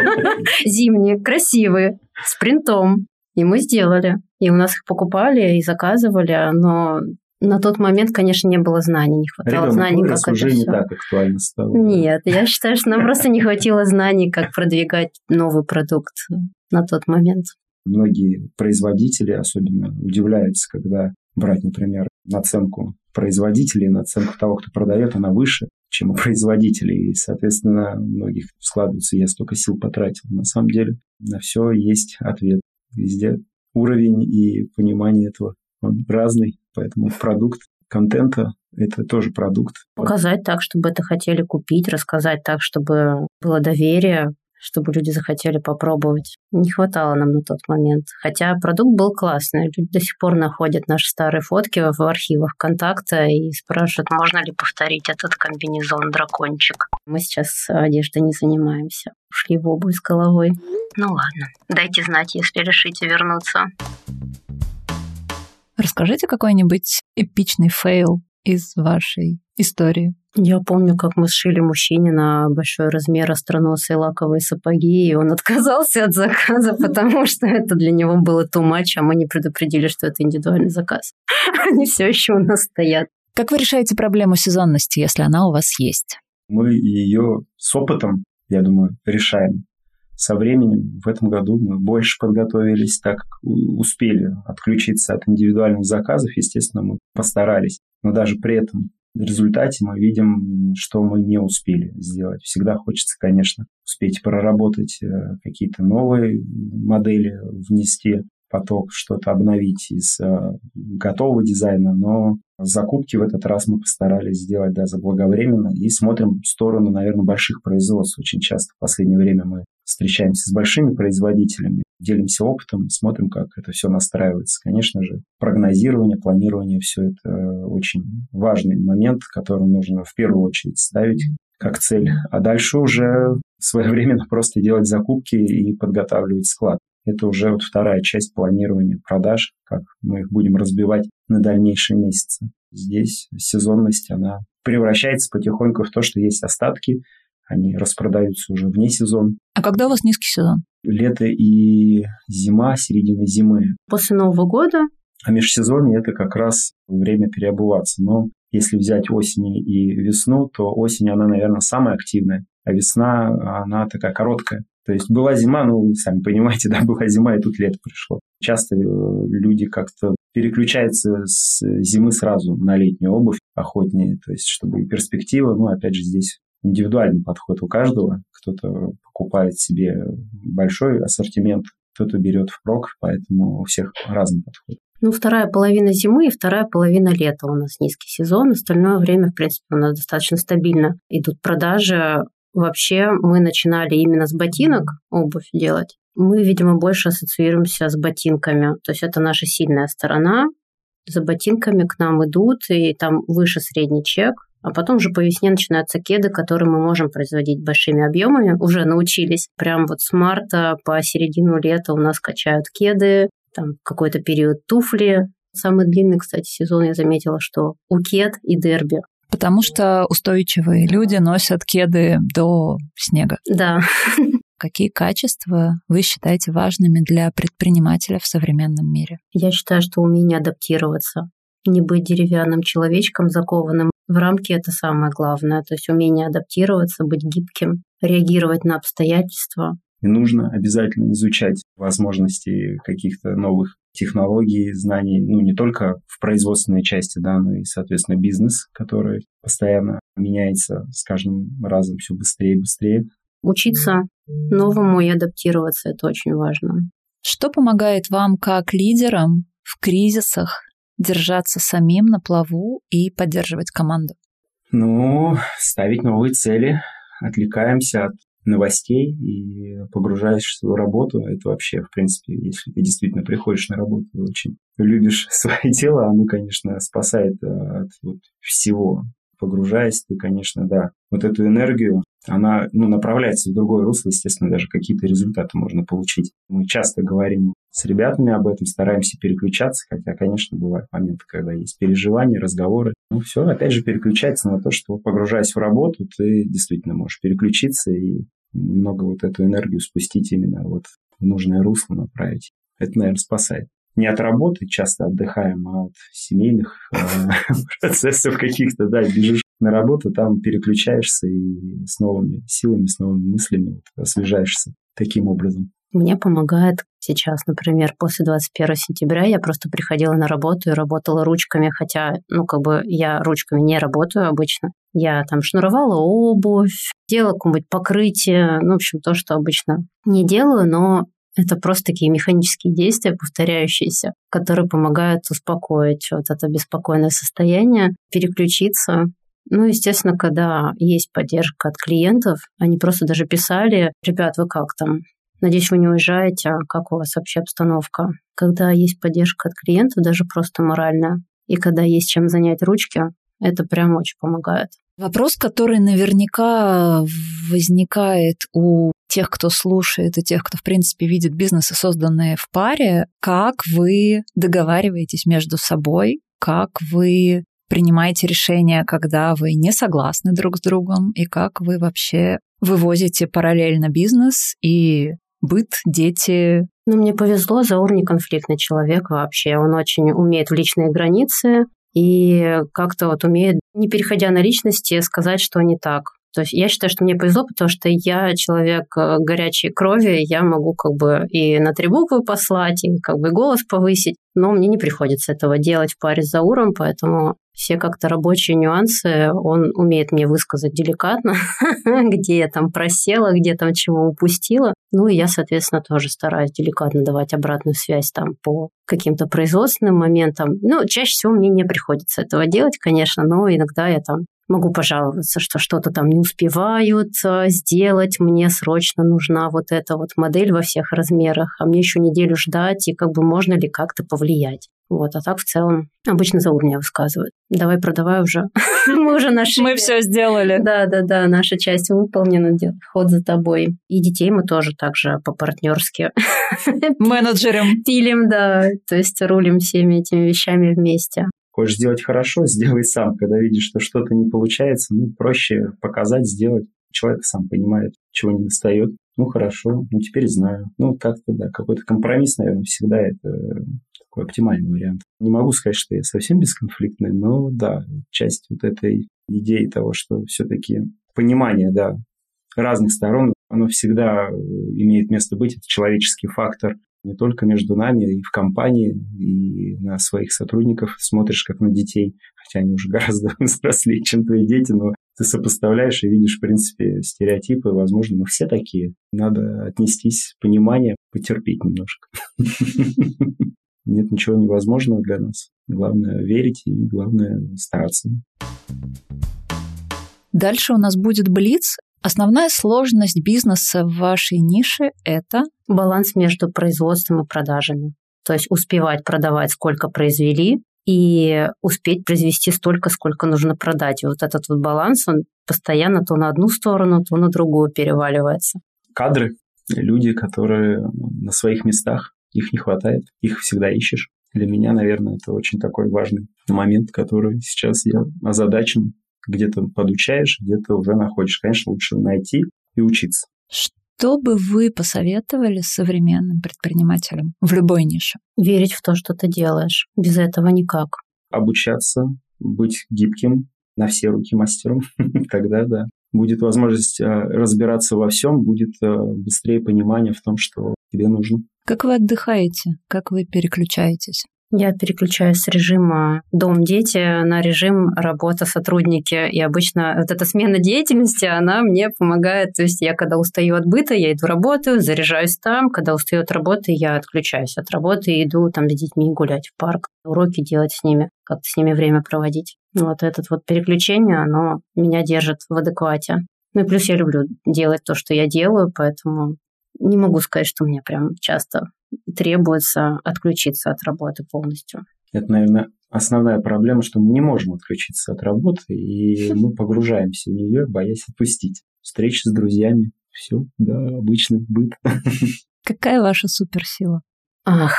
Зимний, красивый, с принтом. И мы сделали. И у нас их покупали и заказывали, но на тот момент, конечно, не было знаний, не хватало Ребенок знаний, как уже это не все. так актуально стало. Нет, я считаю, что нам просто не хватило знаний, как продвигать новый продукт на тот момент. Многие производители особенно удивляются, когда брать, например, наценку производителей, наценку того, кто продает, она выше, чем у производителей. И, соответственно, у многих складывается, я столько сил потратил. На самом деле на все есть ответ. Везде уровень и понимание этого он разный, поэтому продукт контента это тоже продукт. Показать так, чтобы это хотели купить, рассказать так, чтобы было доверие, чтобы люди захотели попробовать. Не хватало нам на тот момент. Хотя продукт был классный. Люди до сих пор находят наши старые фотки в архивах контакта и спрашивают, можно ли повторить этот комбинезон дракончик. Мы сейчас одеждой не занимаемся. Ушли в обувь с головой. Ну ладно, дайте знать, если решите вернуться. Расскажите какой-нибудь эпичный фейл из вашей истории. Я помню, как мы сшили мужчине на большой размер остроносые лаковые сапоги, и он отказался от заказа, потому что это для него было too much, а мы не предупредили, что это индивидуальный заказ. Они все еще у нас стоят. Как вы решаете проблему сезонности, если она у вас есть? Мы ее с опытом, я думаю, решаем. Со временем в этом году мы больше подготовились, так как успели отключиться от индивидуальных заказов. Естественно, мы постарались. Но даже при этом в результате мы видим, что мы не успели сделать. Всегда хочется, конечно, успеть проработать э, какие-то новые модели, внести поток, что-то обновить из э, готового дизайна, но закупки в этот раз мы постарались сделать да, заблаговременно и смотрим в сторону, наверное, больших производств. Очень часто в последнее время мы встречаемся с большими производителями, делимся опытом, смотрим, как это все настраивается. Конечно же, прогнозирование, планирование, все это очень важный момент, который нужно в первую очередь ставить как цель, а дальше уже своевременно просто делать закупки и подготавливать склад. Это уже вот вторая часть планирования продаж, как мы их будем разбивать на дальнейшие месяцы. Здесь сезонность, она превращается потихоньку в то, что есть остатки, они распродаются уже вне сезона. А когда у вас низкий сезон? Лето и зима, середина зимы. После Нового года? А межсезонье – это как раз время переобуваться. Но если взять осень и весну, то осень, она, наверное, самая активная, а весна, она такая короткая. То есть была зима, ну, вы сами понимаете, да, была зима, и тут лето пришло. Часто э, люди как-то переключаются с зимы сразу на летнюю обувь охотнее, то есть чтобы и перспектива, ну, опять же, здесь индивидуальный подход у каждого. Кто-то покупает себе большой ассортимент, кто-то берет впрок, поэтому у всех разный подход. Ну, вторая половина зимы и вторая половина лета у нас низкий сезон. Остальное время, в принципе, у нас достаточно стабильно идут продажи. Вообще мы начинали именно с ботинок обувь делать. Мы, видимо, больше ассоциируемся с ботинками. То есть это наша сильная сторона. За ботинками к нам идут, и там выше средний чек. А потом уже по весне начинаются кеды, которые мы можем производить большими объемами. Уже научились. Прям вот с марта по середину лета у нас качают кеды, там какой-то период туфли. Самый длинный, кстати, сезон я заметила, что у кед и дерби. Потому что устойчивые люди носят кеды до снега. Да. Какие качества вы считаете важными для предпринимателя в современном мире? Я считаю, что умение адаптироваться. Не быть деревянным человечком, закованным в рамки – это самое главное. То есть умение адаптироваться, быть гибким, реагировать на обстоятельства, и нужно обязательно изучать возможности каких-то новых технологий, знаний, ну, не только в производственной части, да, но и, соответственно, бизнес, который постоянно меняется с каждым разом все быстрее и быстрее. Учиться новому и адаптироваться – это очень важно. Что помогает вам как лидерам в кризисах держаться самим на плаву и поддерживать команду? Ну, ставить новые цели, отвлекаемся от новостей и погружаешься в свою работу. Это вообще, в принципе, если ты действительно приходишь на работу и очень любишь свое дело, оно, конечно, спасает э, от вот всего. Погружаясь, ты, конечно, да, вот эту энергию, она ну, направляется в другое русло, естественно, даже какие-то результаты можно получить. Мы часто говорим с ребятами об этом, стараемся переключаться, хотя, конечно, бывают моменты, когда есть переживания, разговоры. Ну, все, опять же, переключается на то, что, погружаясь в работу, ты действительно можешь переключиться и немного вот эту энергию спустить именно вот в нужное русло направить. Это, наверное, спасает. Не от работы часто отдыхаем, а от семейных э, процессов каких-то, да, бежишь на работу, там переключаешься и с новыми силами, с новыми мыслями освежаешься таким образом. Мне помогает сейчас, например, после 21 сентября я просто приходила на работу и работала ручками, хотя, ну, как бы я ручками не работаю обычно. Я там шнуровала обувь, делала какое-нибудь покрытие, ну, в общем, то, что обычно не делаю, но это просто такие механические действия, повторяющиеся, которые помогают успокоить вот это беспокойное состояние, переключиться. Ну, естественно, когда есть поддержка от клиентов, они просто даже писали, ребят, вы как там? Надеюсь, вы не уезжаете. А как у вас вообще обстановка? Когда есть поддержка от клиентов, даже просто моральная, и когда есть чем занять ручки, это прям очень помогает. Вопрос, который наверняка возникает у тех, кто слушает, и тех, кто, в принципе, видит бизнесы, созданные в паре, как вы договариваетесь между собой, как вы принимаете решения, когда вы не согласны друг с другом, и как вы вообще вывозите параллельно бизнес и быт, дети. Ну, мне повезло, Заур не конфликтный человек вообще. Он очень умеет в личные границы и как-то вот умеет, не переходя на личности, сказать, что не так. То есть я считаю, что мне повезло, потому что я человек э, горячей крови, я могу как бы и на три буквы послать, и как бы голос повысить, но мне не приходится этого делать в паре с Зауром, поэтому все как-то рабочие нюансы он умеет мне высказать деликатно, где я там просела, где там чего упустила. Ну и я, соответственно, тоже стараюсь деликатно давать обратную связь там по каким-то производственным моментам. Ну, чаще всего мне не приходится этого делать, конечно, но иногда я там могу пожаловаться, что что-то там не успевают э, сделать, мне срочно нужна вот эта вот модель во всех размерах, а мне еще неделю ждать, и как бы можно ли как-то повлиять. Вот, а так в целом обычно за уровня высказывают. Давай продавай уже. Мы уже нашли. Мы все сделали. Да, да, да, наша часть выполнена, ход за тобой. И детей мы тоже также по-партнерски менеджером пилим, да, то есть рулим всеми этими вещами вместе. Хочешь сделать хорошо, сделай сам. Когда видишь, что что-то не получается, ну, проще показать, сделать. Человек сам понимает, чего не достает. Ну, хорошо, ну, теперь знаю. Ну, как-то, да, какой-то компромисс, наверное, всегда это такой оптимальный вариант. Не могу сказать, что я совсем бесконфликтный, но да, часть вот этой идеи того, что все-таки понимание, да, разных сторон, оно всегда имеет место быть, это человеческий фактор не только между нами, и в компании, и на своих сотрудников смотришь как на детей, хотя они уже гораздо взрослее, чем твои дети, но ты сопоставляешь и видишь, в принципе, стереотипы, возможно, мы все такие. Надо отнестись с потерпеть немножко. Нет ничего невозможного для нас. Главное верить и главное стараться. Дальше у нас будет блиц. Основная сложность бизнеса в вашей нише – это баланс между производством и продажами. То есть успевать продавать, сколько произвели, и успеть произвести столько, сколько нужно продать. И вот этот вот баланс, он постоянно то на одну сторону, то на другую переваливается. Кадры, люди, которые на своих местах, их не хватает, их всегда ищешь. Для меня, наверное, это очень такой важный момент, который сейчас я озадачен где-то подучаешь, где-то уже находишь. Конечно, лучше найти и учиться. Что бы вы посоветовали современным предпринимателям в любой нише? Верить в то, что ты делаешь. Без этого никак. Обучаться, быть гибким, на все руки мастером. Тогда, да, будет возможность э, разбираться во всем, будет э, быстрее понимание в том, что тебе нужно. Как вы отдыхаете? Как вы переключаетесь? Я переключаюсь с режима дом-дети на режим работа-сотрудники. И обычно вот эта смена деятельности, она мне помогает. То есть я, когда устаю от быта, я иду работаю, заряжаюсь там. Когда устаю от работы, я отключаюсь от работы и иду там с детьми гулять в парк, уроки делать с ними, как-то с ними время проводить. Вот этот вот переключение, оно меня держит в адеквате. Ну и плюс я люблю делать то, что я делаю, поэтому не могу сказать, что мне прям часто требуется отключиться от работы полностью. Это, наверное, основная проблема, что мы не можем отключиться от работы, и мы погружаемся в нее, боясь отпустить. Встречи с друзьями, все, да, обычный быт. Какая ваша суперсила? Ах,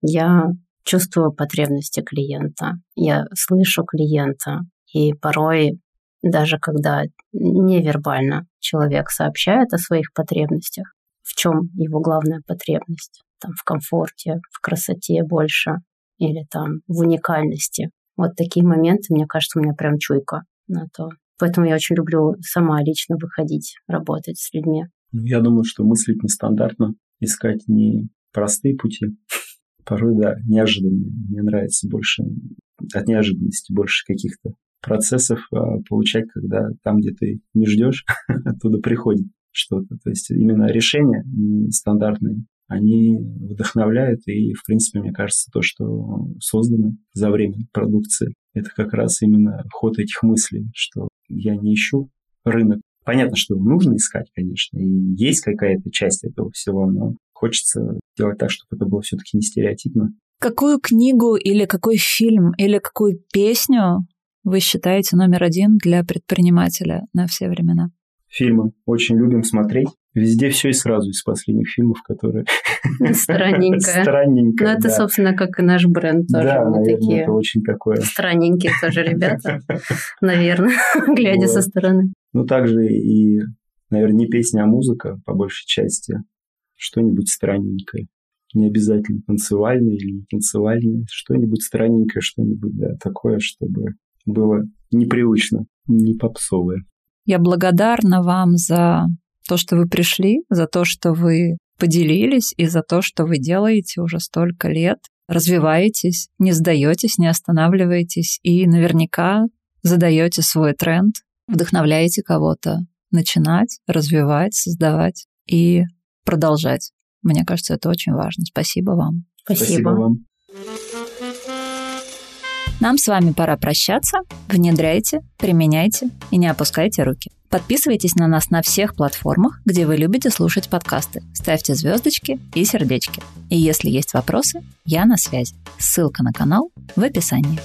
я чувствую потребности клиента, я слышу клиента, и порой даже когда невербально человек сообщает о своих потребностях, в чем его главная потребность? Там в комфорте, в красоте больше или там в уникальности. Вот такие моменты, мне кажется, у меня прям чуйка на то. Поэтому я очень люблю сама лично выходить, работать с людьми. Ну, я думаю, что мыслить нестандартно, искать не простые пути, порой, да, неожиданные. Мне нравится больше от неожиданности, больше каких-то процессов а, получать, когда там, где ты не ждешь, оттуда приходит что-то. То есть именно решения стандартные, они вдохновляют, и, в принципе, мне кажется, то, что создано за время продукции, это как раз именно ход этих мыслей, что я не ищу рынок. Понятно, что его нужно искать, конечно, и есть какая-то часть этого всего, но хочется делать так, чтобы это было все-таки не стереотипно. Какую книгу или какой фильм или какую песню вы считаете номер один для предпринимателя на все времена? фильмы очень любим смотреть. Везде все и сразу из последних фильмов, которые... Странненькое. Странненькое, Ну, это, да. собственно, как и наш бренд тоже. Да, Мы наверное, такие это очень такое. странненькие тоже ребята, наверное, глядя со стороны. Ну, также и, наверное, не песня, а музыка, по большей части. Что-нибудь странненькое. Не обязательно танцевальное или не танцевальное. Что-нибудь странненькое, что-нибудь, да, такое, чтобы было непривычно, не попсовое. Я благодарна вам за то, что вы пришли, за то, что вы поделились и за то, что вы делаете уже столько лет. Развиваетесь, не сдаетесь, не останавливаетесь и наверняка задаете свой тренд, вдохновляете кого-то начинать, развивать, создавать и продолжать. Мне кажется, это очень важно. Спасибо вам. Спасибо. вам. Нам с вами пора прощаться. Внедряйте, применяйте и не опускайте руки. Подписывайтесь на нас на всех платформах, где вы любите слушать подкасты. Ставьте звездочки и сердечки. И если есть вопросы, я на связи. Ссылка на канал в описании.